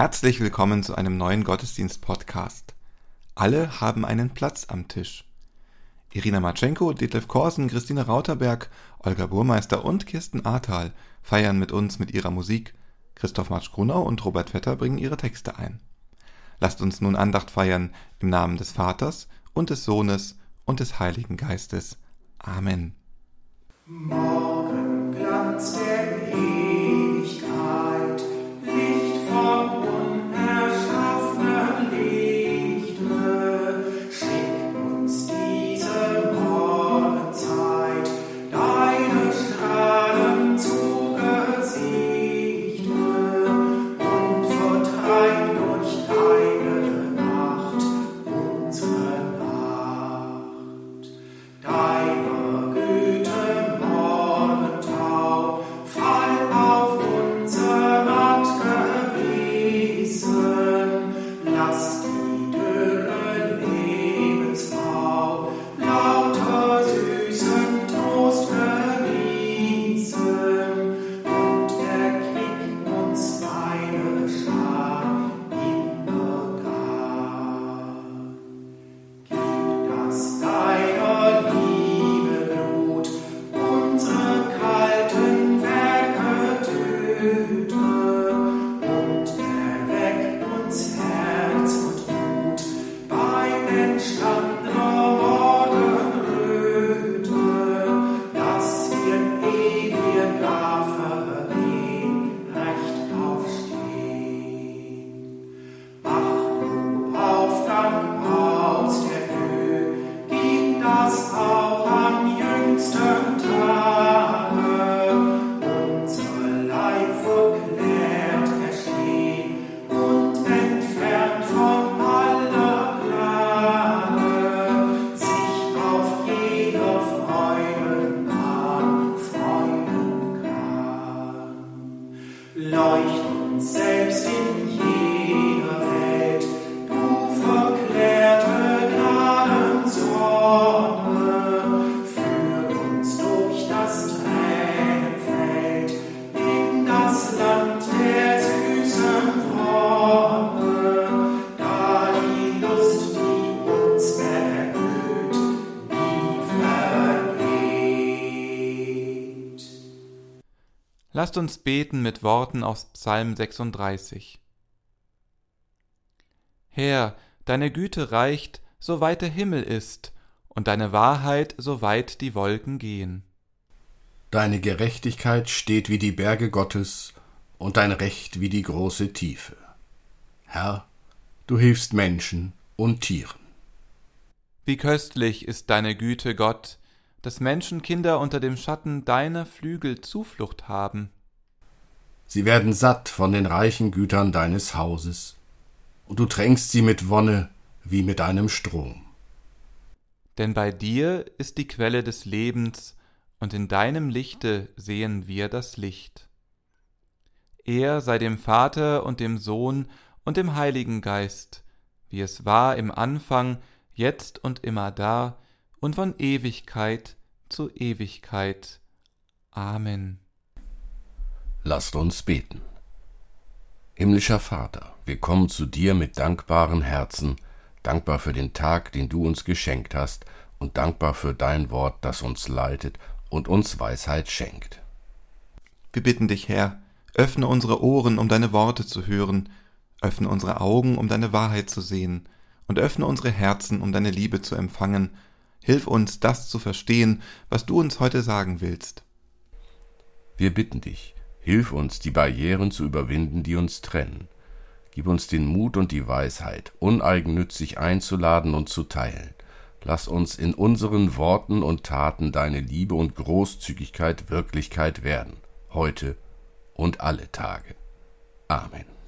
Herzlich willkommen zu einem neuen Gottesdienst-Podcast. Alle haben einen Platz am Tisch. Irina Matschenko, Detlef Korsen, Christine Rauterberg, Olga Burmeister und Kirsten Ahrtal feiern mit uns mit ihrer Musik. Christoph Matsch-Grunau und Robert Vetter bringen ihre Texte ein. Lasst uns nun Andacht feiern im Namen des Vaters und des Sohnes und des Heiligen Geistes. Amen. Morgenglanz der Lasst uns beten mit Worten aus Psalm 36. Herr, deine Güte reicht, so weit der Himmel ist, und deine Wahrheit, so weit die Wolken gehen. Deine Gerechtigkeit steht wie die Berge Gottes und dein Recht wie die große Tiefe. Herr, du hilfst Menschen und Tieren. Wie köstlich ist deine Güte, Gott, dass Menschenkinder unter dem Schatten deiner Flügel Zuflucht haben. Sie werden satt von den reichen Gütern deines Hauses, und du tränkst sie mit Wonne wie mit einem Strom. Denn bei dir ist die Quelle des Lebens, und in deinem Lichte sehen wir das Licht. Er sei dem Vater und dem Sohn und dem Heiligen Geist, wie es war im Anfang, jetzt und immer da und von Ewigkeit zu Ewigkeit. Amen. Lasst uns beten. Himmlischer Vater, wir kommen zu dir mit dankbaren Herzen, dankbar für den Tag, den du uns geschenkt hast, und dankbar für dein Wort, das uns leitet und uns Weisheit schenkt. Wir bitten dich, Herr, öffne unsere Ohren, um deine Worte zu hören, öffne unsere Augen, um deine Wahrheit zu sehen, und öffne unsere Herzen, um deine Liebe zu empfangen. Hilf uns, das zu verstehen, was du uns heute sagen willst. Wir bitten dich, hilf uns, die Barrieren zu überwinden, die uns trennen. Gib uns den Mut und die Weisheit, uneigennützig einzuladen und zu teilen. Lass uns in unseren Worten und Taten deine Liebe und Großzügigkeit Wirklichkeit werden, heute und alle Tage. Amen.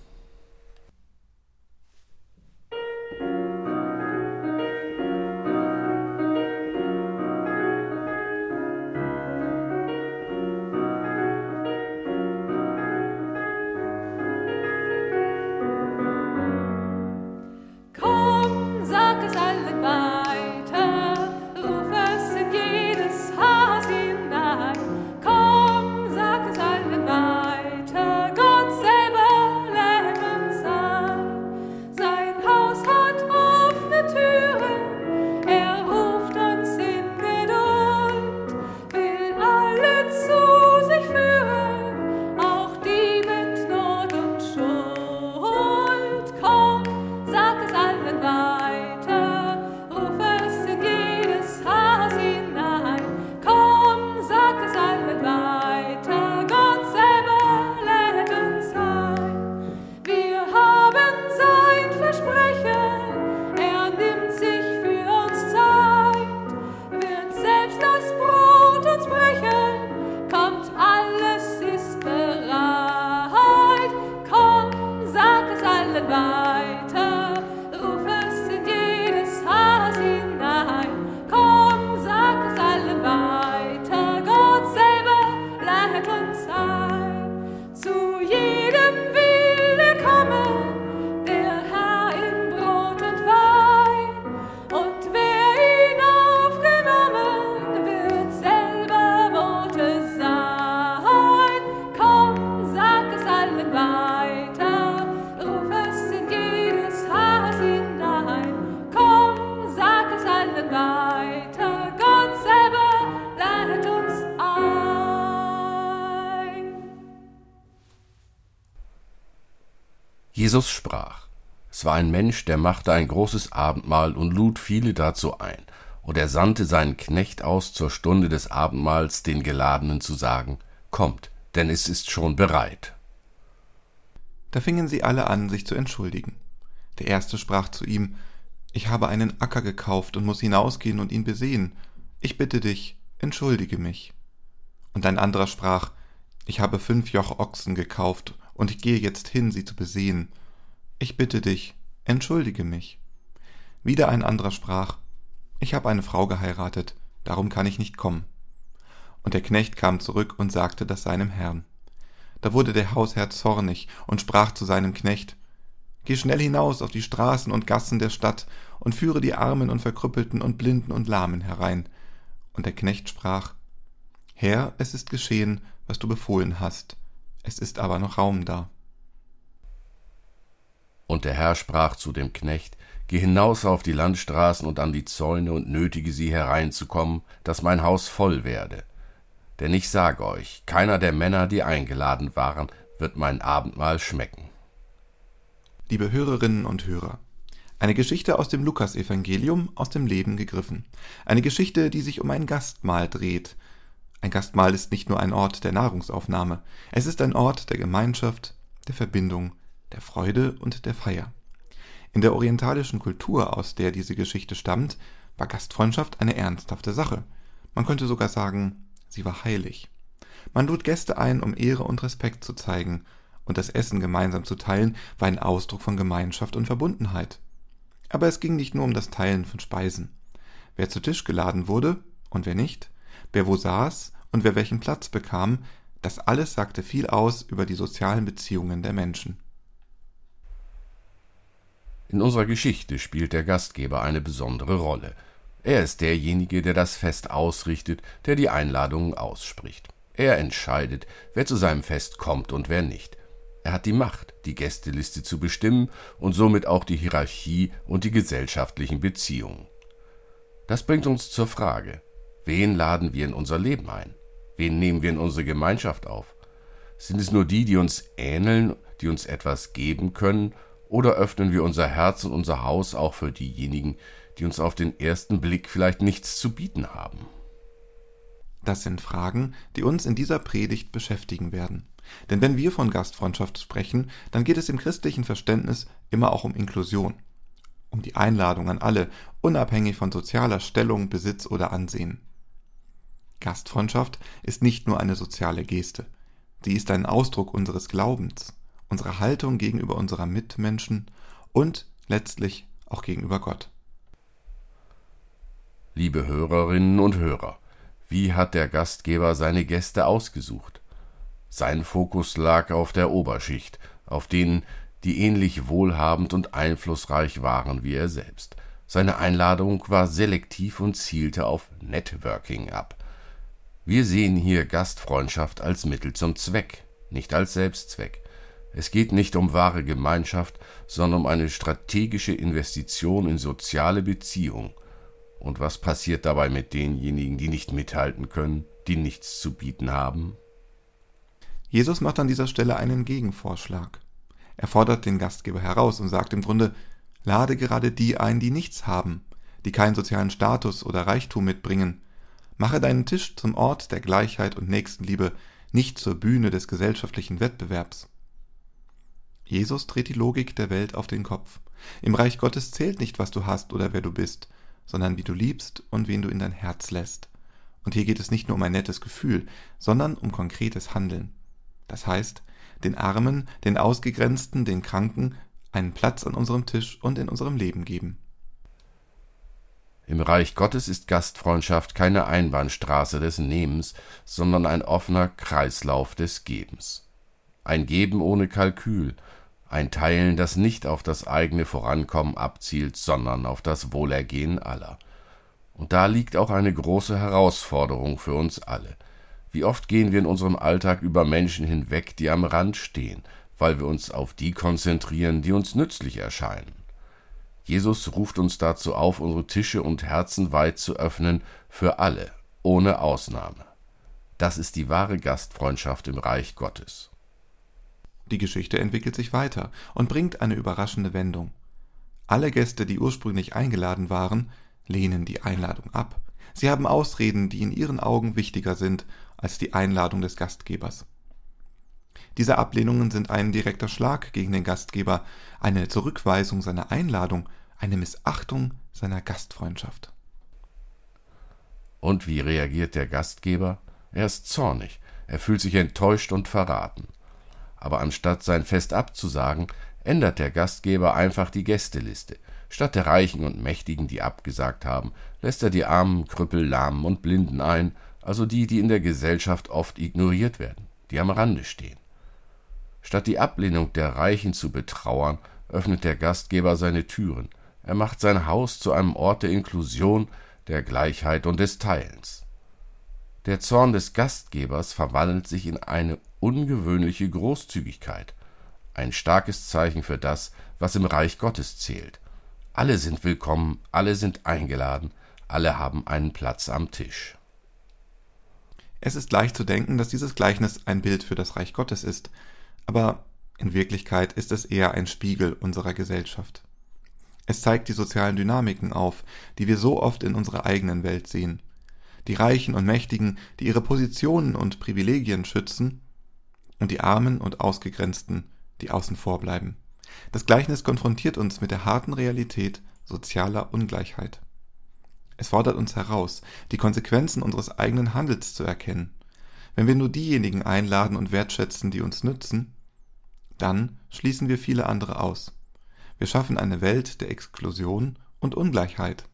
Jesus sprach. Es war ein Mensch, der machte ein großes Abendmahl und lud viele dazu ein. Und er sandte seinen Knecht aus zur Stunde des Abendmahls den Geladenen zu sagen, Kommt, denn es ist schon bereit. Da fingen sie alle an, sich zu entschuldigen. Der erste sprach zu ihm, Ich habe einen Acker gekauft und muss hinausgehen und ihn besehen. Ich bitte dich, entschuldige mich. Und ein anderer sprach, Ich habe fünf Joch Ochsen gekauft und ich gehe jetzt hin, sie zu besehen. Ich bitte dich, entschuldige mich. Wieder ein anderer sprach, Ich habe eine Frau geheiratet, darum kann ich nicht kommen. Und der Knecht kam zurück und sagte das seinem Herrn. Da wurde der Hausherr zornig und sprach zu seinem Knecht, Geh schnell hinaus auf die Straßen und Gassen der Stadt und führe die Armen und Verkrüppelten und Blinden und Lahmen herein. Und der Knecht sprach, Herr, es ist geschehen, was du befohlen hast, es ist aber noch Raum da. Und der Herr sprach zu dem Knecht, Geh hinaus auf die Landstraßen und an die Zäune und nötige sie hereinzukommen, dass mein Haus voll werde. Denn ich sage euch, keiner der Männer, die eingeladen waren, wird mein Abendmahl schmecken. Liebe Hörerinnen und Hörer, eine Geschichte aus dem Lukasevangelium aus dem Leben gegriffen. Eine Geschichte, die sich um ein Gastmahl dreht. Ein Gastmahl ist nicht nur ein Ort der Nahrungsaufnahme, es ist ein Ort der Gemeinschaft, der Verbindung, der Freude und der Feier. In der orientalischen Kultur, aus der diese Geschichte stammt, war Gastfreundschaft eine ernsthafte Sache. Man könnte sogar sagen, sie war heilig. Man lud Gäste ein, um Ehre und Respekt zu zeigen, und das Essen gemeinsam zu teilen war ein Ausdruck von Gemeinschaft und Verbundenheit. Aber es ging nicht nur um das Teilen von Speisen. Wer zu Tisch geladen wurde und wer nicht, wer wo saß und wer welchen Platz bekam, das alles sagte viel aus über die sozialen Beziehungen der Menschen. In unserer Geschichte spielt der Gastgeber eine besondere Rolle. Er ist derjenige, der das Fest ausrichtet, der die Einladungen ausspricht. Er entscheidet, wer zu seinem Fest kommt und wer nicht. Er hat die Macht, die Gästeliste zu bestimmen und somit auch die Hierarchie und die gesellschaftlichen Beziehungen. Das bringt uns zur Frage, wen laden wir in unser Leben ein? Wen nehmen wir in unsere Gemeinschaft auf? Sind es nur die, die uns ähneln, die uns etwas geben können, oder öffnen wir unser Herz und unser Haus auch für diejenigen, die uns auf den ersten Blick vielleicht nichts zu bieten haben? Das sind Fragen, die uns in dieser Predigt beschäftigen werden. Denn wenn wir von Gastfreundschaft sprechen, dann geht es im christlichen Verständnis immer auch um Inklusion, um die Einladung an alle, unabhängig von sozialer Stellung, Besitz oder Ansehen. Gastfreundschaft ist nicht nur eine soziale Geste, sie ist ein Ausdruck unseres Glaubens, unserer Haltung gegenüber unserer Mitmenschen und letztlich auch gegenüber Gott. Liebe Hörerinnen und Hörer, wie hat der Gastgeber seine Gäste ausgesucht? Sein Fokus lag auf der Oberschicht, auf denen, die ähnlich wohlhabend und einflussreich waren wie er selbst. Seine Einladung war selektiv und zielte auf Networking ab. Wir sehen hier Gastfreundschaft als Mittel zum Zweck, nicht als Selbstzweck. Es geht nicht um wahre Gemeinschaft, sondern um eine strategische Investition in soziale Beziehung. Und was passiert dabei mit denjenigen, die nicht mithalten können, die nichts zu bieten haben? Jesus macht an dieser Stelle einen Gegenvorschlag. Er fordert den Gastgeber heraus und sagt im Grunde, lade gerade die ein, die nichts haben, die keinen sozialen Status oder Reichtum mitbringen. Mache deinen Tisch zum Ort der Gleichheit und Nächstenliebe, nicht zur Bühne des gesellschaftlichen Wettbewerbs. Jesus dreht die Logik der Welt auf den Kopf. Im Reich Gottes zählt nicht, was du hast oder wer du bist, sondern wie du liebst und wen du in dein Herz lässt. Und hier geht es nicht nur um ein nettes Gefühl, sondern um konkretes Handeln. Das heißt, den Armen, den Ausgegrenzten, den Kranken einen Platz an unserem Tisch und in unserem Leben geben. Im Reich Gottes ist Gastfreundschaft keine Einbahnstraße des Nehmens, sondern ein offener Kreislauf des Gebens. Ein Geben ohne Kalkül, ein Teilen, das nicht auf das eigene Vorankommen abzielt, sondern auf das Wohlergehen aller. Und da liegt auch eine große Herausforderung für uns alle. Wie oft gehen wir in unserem Alltag über Menschen hinweg, die am Rand stehen, weil wir uns auf die konzentrieren, die uns nützlich erscheinen. Jesus ruft uns dazu auf, unsere Tische und Herzen weit zu öffnen für alle, ohne Ausnahme. Das ist die wahre Gastfreundschaft im Reich Gottes. Die Geschichte entwickelt sich weiter und bringt eine überraschende Wendung. Alle Gäste, die ursprünglich eingeladen waren, lehnen die Einladung ab. Sie haben Ausreden, die in ihren Augen wichtiger sind als die Einladung des Gastgebers. Diese Ablehnungen sind ein direkter Schlag gegen den Gastgeber, eine Zurückweisung seiner Einladung, eine Missachtung seiner Gastfreundschaft. Und wie reagiert der Gastgeber? Er ist zornig, er fühlt sich enttäuscht und verraten. Aber anstatt sein Fest abzusagen, ändert der Gastgeber einfach die Gästeliste. Statt der Reichen und Mächtigen, die abgesagt haben, lässt er die Armen, Krüppel, Lahmen und Blinden ein, also die, die in der Gesellschaft oft ignoriert werden, die am Rande stehen. Statt die Ablehnung der Reichen zu betrauern, öffnet der Gastgeber seine Türen. Er macht sein Haus zu einem Ort der Inklusion, der Gleichheit und des Teilens. Der Zorn des Gastgebers verwandelt sich in eine ungewöhnliche Großzügigkeit, ein starkes Zeichen für das, was im Reich Gottes zählt. Alle sind willkommen, alle sind eingeladen, alle haben einen Platz am Tisch. Es ist leicht zu denken, dass dieses Gleichnis ein Bild für das Reich Gottes ist, aber in Wirklichkeit ist es eher ein Spiegel unserer Gesellschaft. Es zeigt die sozialen Dynamiken auf, die wir so oft in unserer eigenen Welt sehen. Die Reichen und Mächtigen, die ihre Positionen und Privilegien schützen, und die Armen und Ausgegrenzten, die außen vor bleiben. Das Gleichnis konfrontiert uns mit der harten Realität sozialer Ungleichheit. Es fordert uns heraus, die Konsequenzen unseres eigenen Handels zu erkennen. Wenn wir nur diejenigen einladen und wertschätzen, die uns nützen, dann schließen wir viele andere aus. Wir schaffen eine Welt der Exklusion und Ungleichheit.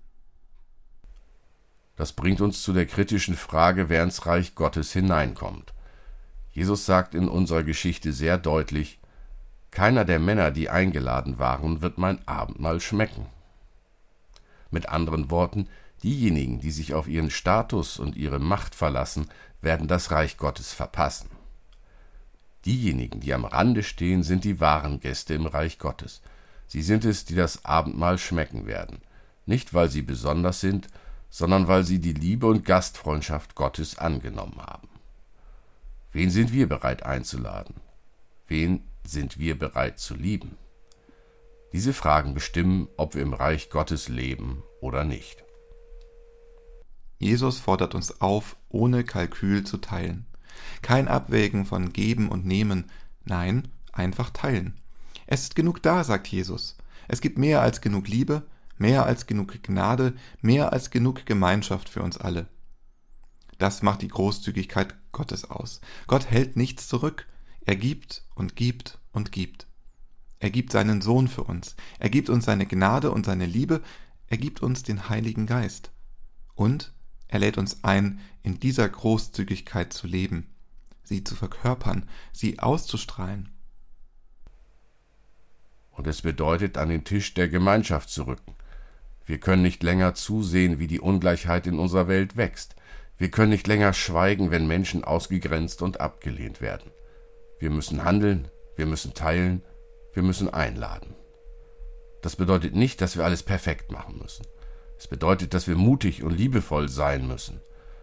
Das bringt uns zu der kritischen Frage, wer ins Reich Gottes hineinkommt. Jesus sagt in unserer Geschichte sehr deutlich, keiner der Männer, die eingeladen waren, wird mein Abendmahl schmecken. Mit anderen Worten, diejenigen, die sich auf ihren Status und ihre Macht verlassen, werden das Reich Gottes verpassen. Diejenigen, die am Rande stehen, sind die wahren Gäste im Reich Gottes. Sie sind es, die das Abendmahl schmecken werden, nicht weil sie besonders sind, sondern weil sie die Liebe und Gastfreundschaft Gottes angenommen haben. Wen sind wir bereit einzuladen? Wen sind wir bereit zu lieben? Diese Fragen bestimmen, ob wir im Reich Gottes leben oder nicht. Jesus fordert uns auf, ohne Kalkül zu teilen. Kein Abwägen von Geben und Nehmen, nein, einfach teilen. Es ist genug da, sagt Jesus. Es gibt mehr als genug Liebe, mehr als genug Gnade, mehr als genug Gemeinschaft für uns alle. Das macht die Großzügigkeit Gottes aus. Gott hält nichts zurück. Er gibt und gibt und gibt. Er gibt seinen Sohn für uns. Er gibt uns seine Gnade und seine Liebe. Er gibt uns den Heiligen Geist. Und er lädt uns ein, in dieser Großzügigkeit zu leben, sie zu verkörpern, sie auszustrahlen. Und es bedeutet, an den Tisch der Gemeinschaft zu rücken. Wir können nicht länger zusehen, wie die Ungleichheit in unserer Welt wächst. Wir können nicht länger schweigen, wenn Menschen ausgegrenzt und abgelehnt werden. Wir müssen handeln, wir müssen teilen, wir müssen einladen. Das bedeutet nicht, dass wir alles perfekt machen müssen. Es bedeutet, dass wir mutig und liebevoll sein müssen.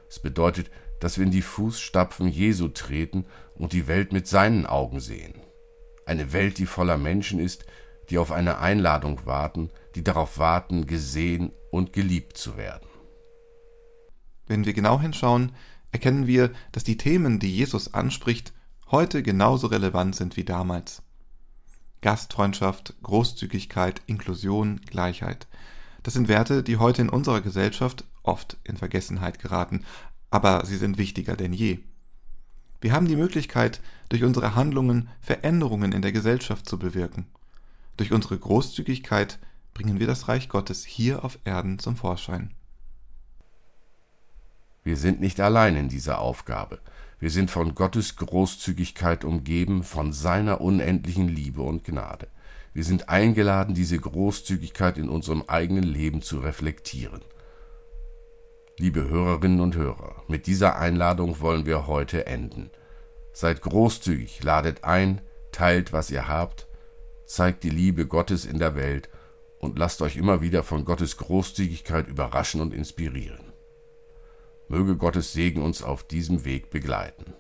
Es bedeutet, dass wir in die Fußstapfen Jesu treten und die Welt mit seinen Augen sehen. Eine Welt, die voller Menschen ist, die auf eine Einladung warten, die darauf warten, gesehen und geliebt zu werden. Wenn wir genau hinschauen, erkennen wir, dass die Themen, die Jesus anspricht, heute genauso relevant sind wie damals. Gastfreundschaft, Großzügigkeit, Inklusion, Gleichheit. Das sind Werte, die heute in unserer Gesellschaft oft in Vergessenheit geraten, aber sie sind wichtiger denn je. Wir haben die Möglichkeit, durch unsere Handlungen Veränderungen in der Gesellschaft zu bewirken. Durch unsere Großzügigkeit bringen wir das Reich Gottes hier auf Erden zum Vorschein. Wir sind nicht allein in dieser Aufgabe. Wir sind von Gottes Großzügigkeit umgeben, von seiner unendlichen Liebe und Gnade. Wir sind eingeladen, diese Großzügigkeit in unserem eigenen Leben zu reflektieren. Liebe Hörerinnen und Hörer, mit dieser Einladung wollen wir heute enden. Seid großzügig, ladet ein, teilt, was ihr habt, zeigt die Liebe Gottes in der Welt und lasst euch immer wieder von Gottes Großzügigkeit überraschen und inspirieren. Möge Gottes Segen uns auf diesem Weg begleiten.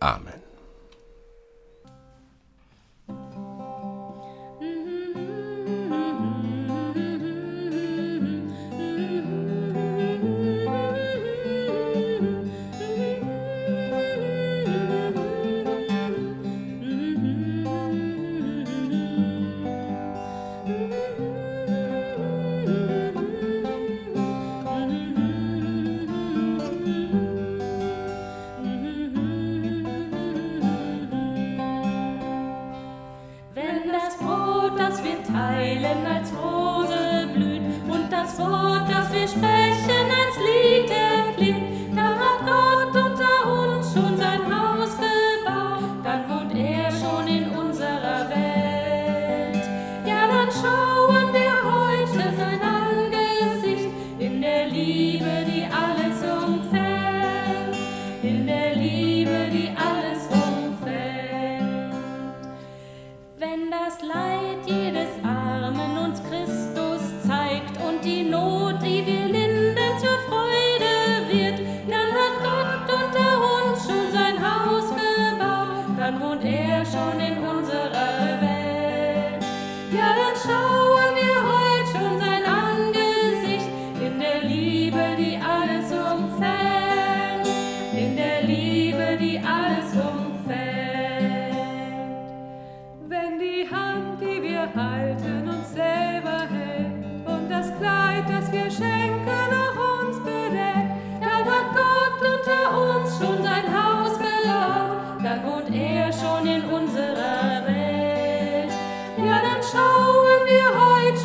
Amen. as voltas fez pé.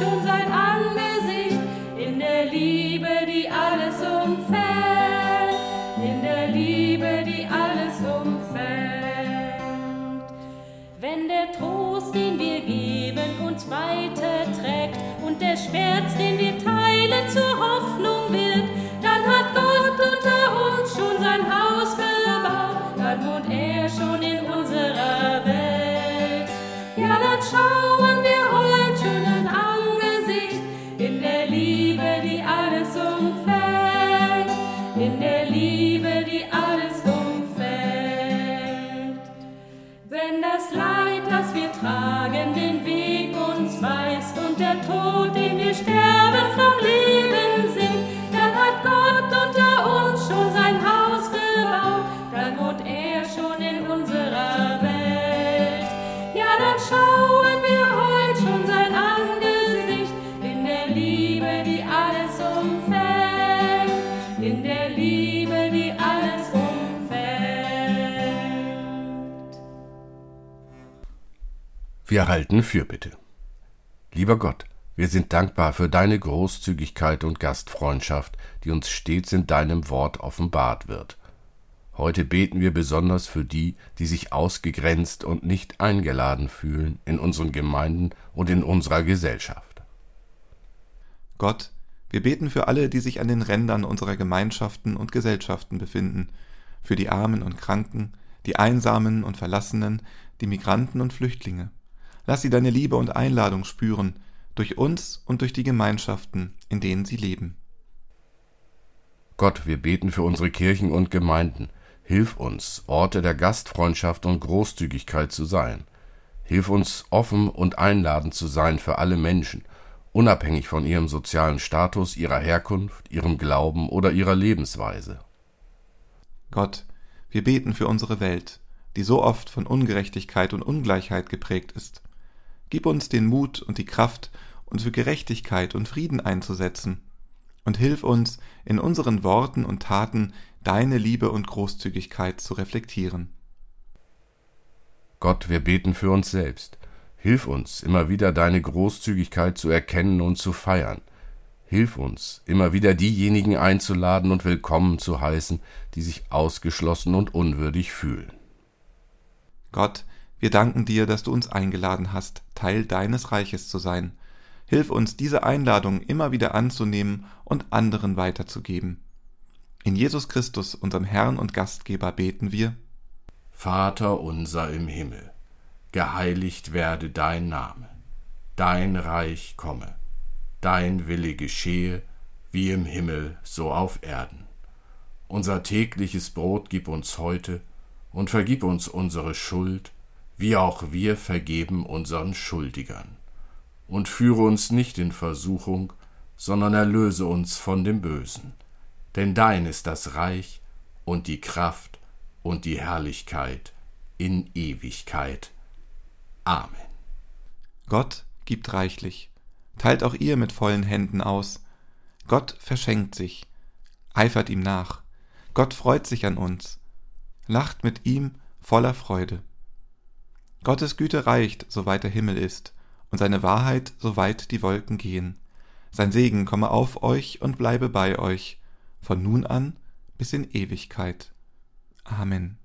Schon sein Angesicht in der Liebe, die alles umfällt, in der Liebe, die alles umfällt. Wenn der Trost, den wir geben, uns weiterträgt und der Schmerz, den wir teilen, zur Hoffnung wird, dann hat Gott unter uns schon sein Haus gebaut, dann wohnt er schon in unserer Welt. Ja, dann schauen wir Wir halten Fürbitte. Lieber Gott, wir sind dankbar für deine Großzügigkeit und Gastfreundschaft, die uns stets in deinem Wort offenbart wird. Heute beten wir besonders für die, die sich ausgegrenzt und nicht eingeladen fühlen in unseren Gemeinden und in unserer Gesellschaft. Gott, wir beten für alle, die sich an den Rändern unserer Gemeinschaften und Gesellschaften befinden, für die Armen und Kranken, die Einsamen und Verlassenen, die Migranten und Flüchtlinge. Lass sie deine Liebe und Einladung spüren, durch uns und durch die Gemeinschaften, in denen sie leben. Gott, wir beten für unsere Kirchen und Gemeinden. Hilf uns, Orte der Gastfreundschaft und Großzügigkeit zu sein. Hilf uns, offen und einladend zu sein für alle Menschen, unabhängig von ihrem sozialen Status, ihrer Herkunft, ihrem Glauben oder ihrer Lebensweise. Gott, wir beten für unsere Welt, die so oft von Ungerechtigkeit und Ungleichheit geprägt ist. Gib uns den Mut und die Kraft, uns für Gerechtigkeit und Frieden einzusetzen. Und hilf uns, in unseren Worten und Taten deine Liebe und Großzügigkeit zu reflektieren. Gott, wir beten für uns selbst. Hilf uns, immer wieder deine Großzügigkeit zu erkennen und zu feiern. Hilf uns, immer wieder diejenigen einzuladen und willkommen zu heißen, die sich ausgeschlossen und unwürdig fühlen. Gott, wir danken dir, dass du uns eingeladen hast, Teil deines Reiches zu sein. Hilf uns, diese Einladung immer wieder anzunehmen und anderen weiterzugeben. In Jesus Christus, unserem Herrn und Gastgeber, beten wir. Vater unser im Himmel, geheiligt werde dein Name, dein Reich komme, dein Wille geschehe, wie im Himmel so auf Erden. Unser tägliches Brot gib uns heute und vergib uns unsere Schuld, wie auch wir vergeben unseren Schuldigern. Und führe uns nicht in Versuchung, sondern erlöse uns von dem Bösen. Denn dein ist das Reich und die Kraft und die Herrlichkeit in Ewigkeit. Amen. Gott gibt reichlich. Teilt auch ihr mit vollen Händen aus. Gott verschenkt sich. Eifert ihm nach. Gott freut sich an uns. Lacht mit ihm voller Freude. Gottes Güte reicht, soweit der Himmel ist, und seine Wahrheit, soweit die Wolken gehen. Sein Segen komme auf euch und bleibe bei euch, von nun an bis in Ewigkeit. Amen.